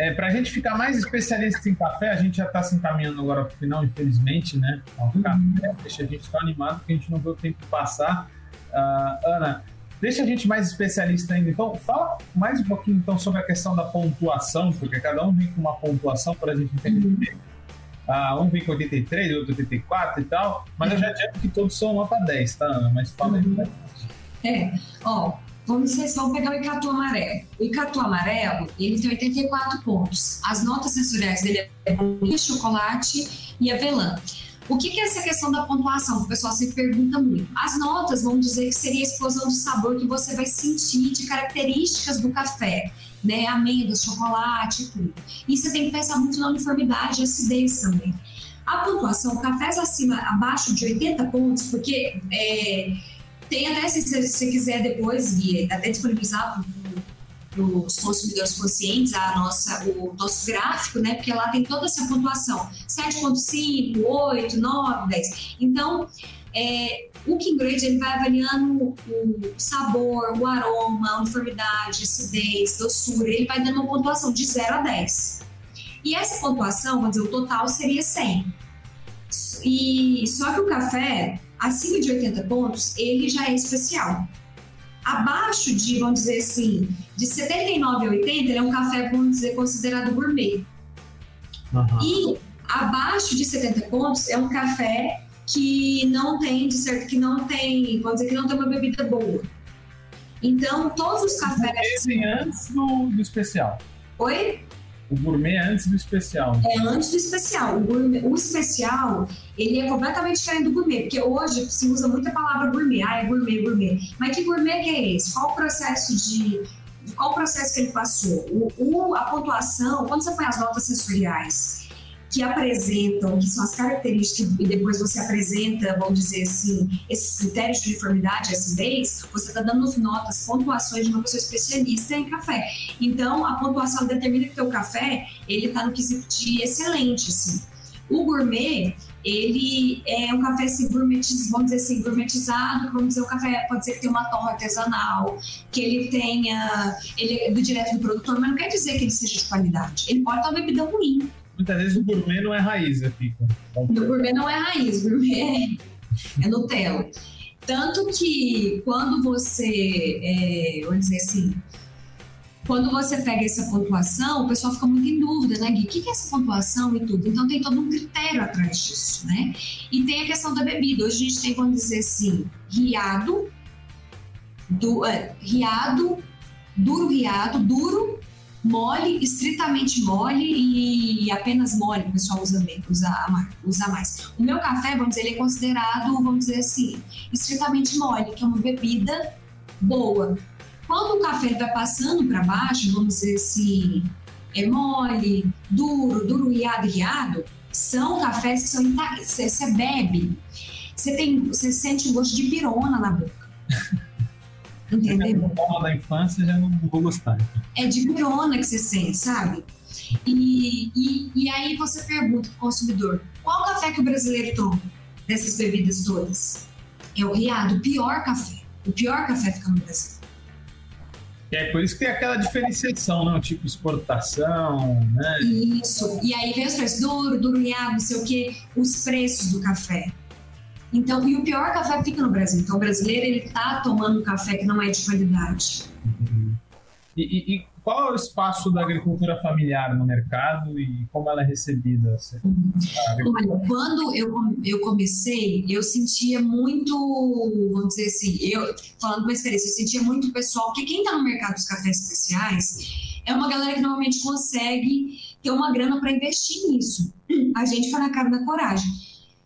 É, para a gente ficar mais especialista em café, a gente já está se encaminhando agora para o final, infelizmente, né? Uhum. café deixa a gente tão animado porque a gente não vê o tempo passar. Uh, Ana, deixa a gente mais especialista ainda. Então, fala mais um pouquinho então sobre a questão da pontuação, porque cada um vem com uma pontuação para a gente entender. Uh, um vem com 83, outro 84 e tal, mas eu já adianto que todos são nota 10, tá, Ana? Mas fala aí. Uhum. É, ó, Vamos, vocês vão pegar o Icatu amarelo. O Icatu amarelo, ele tem 84 pontos. As notas sensoriais dele é baunilha, chocolate e avelã. O que, que é essa questão da pontuação? O pessoal se pergunta muito. As notas vão dizer que seria a explosão de sabor que você vai sentir de características do café, né? Amêndoas, chocolate tudo. E você tem que pensar muito na uniformidade e acidez também. A pontuação, cafés acima, abaixo de 80 pontos, porque é, tem até, se você quiser depois, Gui, até disponibilizar para os consumidores conscientes a nossa, o nosso gráfico, né? Porque lá tem toda essa pontuação: 7,5, 8, 9, 10. Então, é, o Kingrade ele vai avaliando o sabor, o aroma, a uniformidade, acidez, doçura, ele vai dando uma pontuação de 0 a 10. E essa pontuação, vamos dizer, o total seria 100. E só que o café, acima de 80 pontos, ele já é especial. Abaixo de, vamos dizer assim, de 79 a 80, ele é um café, vamos dizer, considerado gourmet. Uhum. E abaixo de 70 pontos é um café que não tem, de certo, que não tem, vamos dizer, que não tem uma bebida boa. Então, todos os cafés. Antes do, do especial. Oi? O gourmet é antes do especial. É antes do especial. O, gourmet, o especial, ele é completamente diferente do gourmet, porque hoje se usa muito a palavra gourmet. Ah, é gourmet, gourmet. Mas que gourmet que é esse? Qual o processo de... Qual o processo que ele passou? O, o, a pontuação, quando você põe as notas sensoriais que apresentam, que são as características, e depois você apresenta, vamos dizer assim, esses critérios de uniformidade, acidez, você está dando notas, pontuações de uma pessoa especialista em café. Então, a pontuação determina que o teu café, ele está no quesito de excelente, assim. O gourmet, ele é um café assim, gourmetiz, vamos dizer assim, gourmetizado, vamos dizer, o café pode ser que tenha uma torre artesanal, que ele tenha, ele é do direto do produtor, mas não quer dizer que ele seja de qualidade. Ele pode ter uma bebida ruim. Muitas vezes o gourmet não é raiz, aqui. O gourmet não é raiz, o gourmet é, é Nutella. Tanto que quando você, é, vamos dizer assim, quando você pega essa pontuação, o pessoal fica muito em dúvida, né, Gui? O que é essa pontuação e tudo? Então tem todo um critério atrás disso, né? E tem a questão da bebida. Hoje a gente tem, vamos dizer assim, riado, du, é, riado, duro riado, duro, mole, estritamente mole e apenas mole, o pessoal usa, usa, usa mais. O meu café, vamos dizer, ele é considerado, vamos dizer assim, estritamente mole, que é uma bebida boa, quando o café vai passando para baixo, vamos dizer assim, é mole, duro, duro, riado, riado, são cafés que são você bebe, você tem, você sente um gosto de pirona na boca. Entendeu? Da infância já não vou gostar. É de pirona que você sente, sabe? E, e, e aí você pergunta pro consumidor, qual café que o brasileiro toma dessas bebidas todas? É o riado, o pior café. O pior café fica no Brasil. É por isso que tem aquela diferenciação, não? Tipo exportação, né? Isso. E aí vem os preços duro, duro, não sei o quê, os preços do café. Então, e o pior café fica no Brasil. Então, o brasileiro ele tá tomando um café que não é de qualidade. Uhum. E, e, e, qual é o espaço da agricultura familiar no mercado e como ela é recebida? Olha, quando eu, eu comecei, eu sentia muito, vamos dizer assim, eu falando com experiência, eu sentia muito pessoal, porque quem está no mercado dos cafés especiais é uma galera que normalmente consegue ter uma grana para investir nisso. A gente foi na cara da coragem.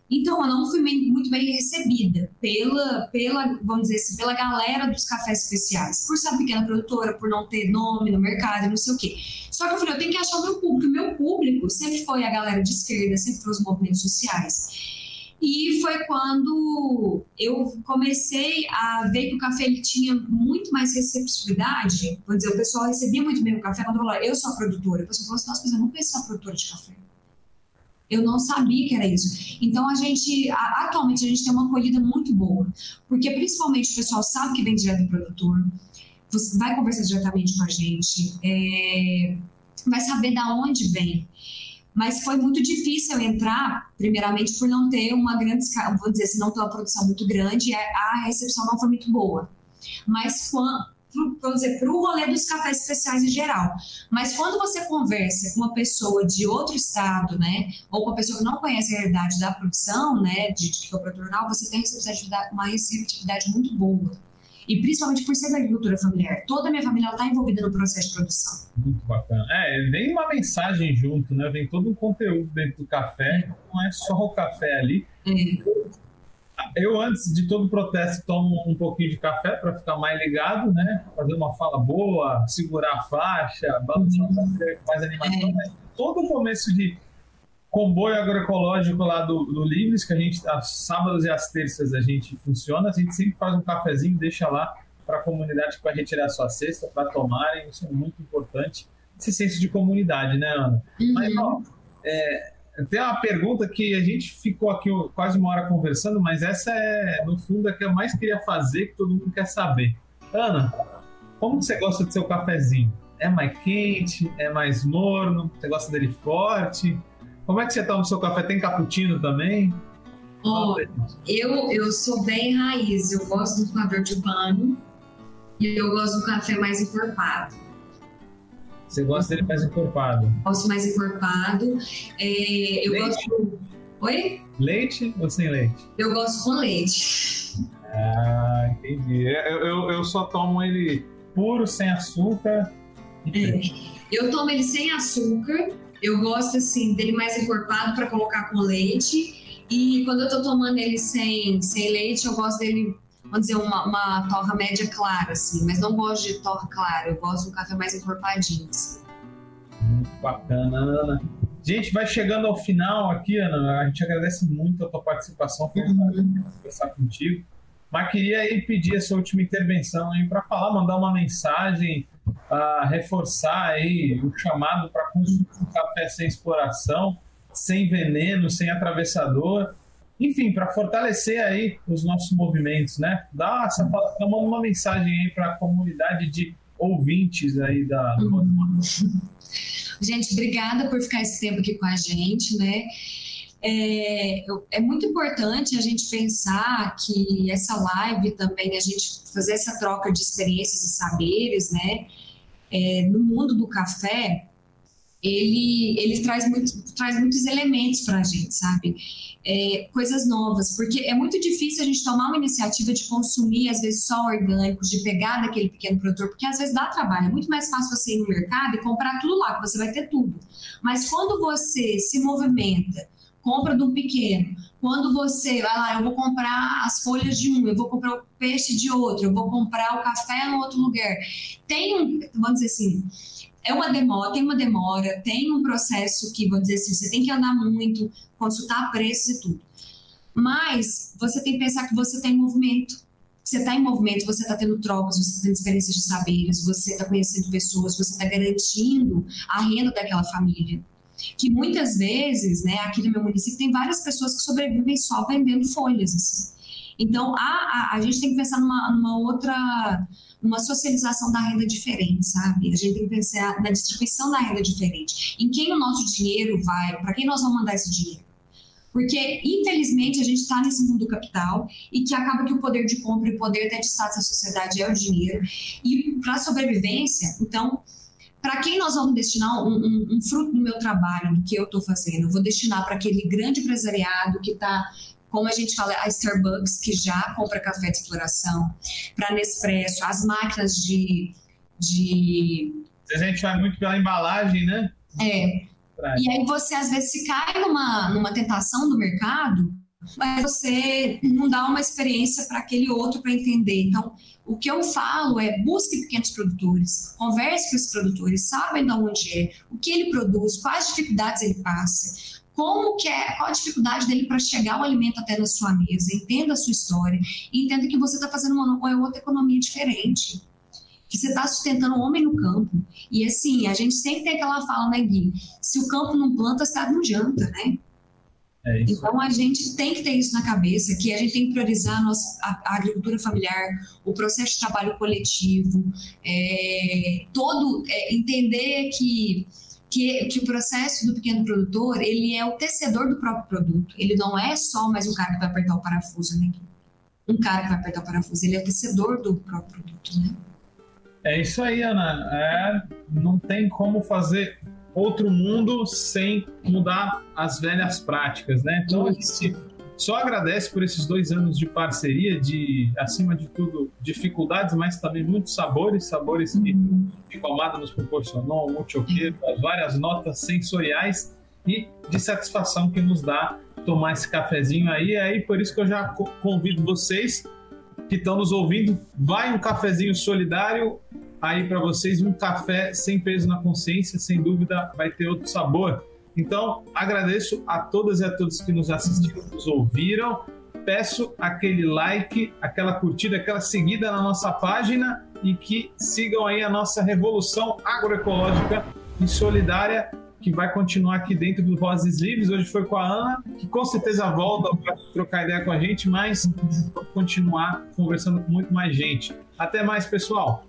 Então, eu não fui muito bem recebida pela, pela, vamos dizer assim, pela galera dos cafés especiais, por ser uma pequena produtora, por não ter nome no mercado, não sei o quê. Só que eu falei, eu tenho que achar o meu público. O meu público sempre foi a galera de esquerda, sempre foi os movimentos sociais. E foi quando eu comecei a ver que o café ele tinha muito mais receptividade. Vou dizer, o pessoal recebia muito bem o café quando eu falava, eu sou a produtora. O pessoal falou assim, nossa, mas eu não conheço a produtora de café. Eu não sabia que era isso. Então, a gente, atualmente, a gente tem uma acolhida muito boa, porque principalmente o pessoal sabe que vem direto do produtor, você vai conversar diretamente com a gente, é, vai saber da onde vem. Mas foi muito difícil entrar, primeiramente, por não ter uma grande, vou dizer assim, não ter uma produção muito grande, a recepção não foi muito boa. Mas vamos dizer, para o rolê dos cafés especiais em geral. Mas quando você conversa com uma pessoa de outro estado, né, ou com uma pessoa que não conhece a realidade da produção, né, de, de que é o você tem uma receptividade muito boa. E principalmente por ser da agricultura familiar. Toda a minha família está envolvida no processo de produção. Muito bacana. É, vem uma mensagem junto, né? Vem todo um conteúdo dentro do café. Não é só o café ali. É eu, antes de todo protesto, tomo um pouquinho de café para ficar mais ligado, né? Fazer uma fala boa, segurar a faixa, balançar mais animação. Mas todo o começo de comboio agroecológico lá do, do Livres, que a gente, aos sábados e às terças a gente funciona, a gente sempre faz um cafezinho, deixa lá para a comunidade que vai retirar a sua cesta, para tomarem. Isso é muito importante. Esse senso de comunidade, né, Ana? Uhum. Mas, ó, é, tem uma pergunta que a gente ficou aqui quase uma hora conversando, mas essa é, no fundo, a que eu mais queria fazer, que todo mundo quer saber. Ana, como você gosta do seu cafezinho? É mais quente? É mais morno? Você gosta dele forte? Como é que você toma o seu café? Tem cappuccino também? Oh, eu, eu sou bem raiz. Eu gosto do coador de pano e eu gosto do café mais encorpado. Você gosta dele mais encorpado? Gosto mais encorpado. É, eu leite? gosto. Oi? Leite ou sem leite? Eu gosto com leite. Ah, entendi. Eu, eu, eu só tomo ele puro, sem açúcar. É. Eu tomo ele sem açúcar. Eu gosto assim dele mais encorpado para colocar com leite. E quando eu tô tomando ele sem, sem leite, eu gosto dele vamos dizer, uma, uma torra média clara, assim, mas não gosto de torra clara, eu gosto de um café mais encorpadinho, assim. Muito bacana, Ana. Gente, vai chegando ao final aqui, Ana. A gente agradece muito a tua participação, foi um uhum. conversar contigo. Mas queria aí pedir a sua última intervenção aí para falar, mandar uma mensagem, uh, reforçar aí o chamado para consumir um café sem exploração sem veneno, sem atravessador. Enfim, para fortalecer aí os nossos movimentos, né? Dá essa uma, uma mensagem aí para a comunidade de ouvintes aí da. Uhum. Gente, obrigada por ficar esse tempo aqui com a gente, né? É, é, muito importante a gente pensar que essa live também, a gente fazer essa troca de experiências e saberes, né? É, no mundo do café, ele, ele traz, muito, traz muitos elementos para a gente, sabe? É, coisas novas, porque é muito difícil a gente tomar uma iniciativa de consumir, às vezes, só orgânicos, de pegar daquele pequeno produtor, porque às vezes dá trabalho. É muito mais fácil você ir no mercado e comprar tudo lá, que você vai ter tudo. Mas quando você se movimenta, compra do pequeno. Quando você vai lá, eu vou comprar as folhas de um, eu vou comprar o peixe de outro, eu vou comprar o café no outro lugar. Tem um, vamos dizer assim, é uma demora, tem uma demora, tem um processo que, vamos dizer assim, você tem que andar muito, consultar preços e tudo. Mas você tem que pensar que você tem movimento. Você está em movimento, você está tendo trocas, você está tendo experiências de saberes, você está conhecendo pessoas, você está garantindo a renda daquela família. Que muitas vezes, né, aqui no meu município, tem várias pessoas que sobrevivem só vendendo folhas. Assim. Então, a, a, a gente tem que pensar numa, numa outra uma socialização da renda diferente, sabe? A gente tem que pensar na distribuição da renda diferente. Em quem o nosso dinheiro vai, para quem nós vamos mandar esse dinheiro? Porque, infelizmente, a gente está nesse mundo capital e que acaba que o poder de compra e o poder até de status da sociedade é o dinheiro. E para a sobrevivência, então, para quem nós vamos destinar um, um, um, fruto do meu trabalho, do que eu estou fazendo? Eu vou destinar para aquele grande empresariado que está como a gente fala, a Starbucks, que já compra café de exploração, para Nespresso, as máquinas de, de. A gente vai muito pela embalagem, né? É. E aí você, às vezes, se cai numa, numa tentação do mercado, mas você não dá uma experiência para aquele outro para entender. Então, o que eu falo é busque pequenos produtores, converse com os produtores, sabem de onde é, o que ele produz, quais dificuldades ele passa como que é, qual a dificuldade dele para chegar o alimento até na sua mesa, entenda a sua história entenda que você está fazendo uma, outra economia diferente. Que você está sustentando o homem no campo. E assim, a gente sempre tem aquela fala, né, Gui? Se o campo não planta, a cidade não janta, né? É então a gente tem que ter isso na cabeça, que a gente tem que priorizar a, nossa, a, a agricultura familiar, o processo de trabalho coletivo, é, todo é, entender que que, que o processo do pequeno produtor, ele é o tecedor do próprio produto. Ele não é só mais um cara que vai apertar o parafuso, né? Um cara que vai apertar o parafuso, ele é o tecedor do próprio produto, né? É isso aí, Ana. É, não tem como fazer outro mundo sem mudar as velhas práticas, né? Então, isso. a gente só agradece por esses dois anos de parceria, de, acima de tudo, dificuldades, mas também muitos sabores, sabores que uhum. Ficomada nos proporcionou, o Multioqueiro, as várias notas sensoriais e de satisfação que nos dá tomar esse cafezinho aí. É aí por isso que eu já convido vocês que estão nos ouvindo, vai um cafezinho solidário aí para vocês, um café sem peso na consciência, sem dúvida vai ter outro sabor. Então, agradeço a todas e a todos que nos assistiram, nos ouviram. Peço aquele like, aquela curtida, aquela seguida na nossa página e que sigam aí a nossa revolução agroecológica e solidária que vai continuar aqui dentro do Vozes Livres. Hoje foi com a Ana, que com certeza volta para trocar ideia com a gente, mas continuar conversando com muito mais gente. Até mais, pessoal!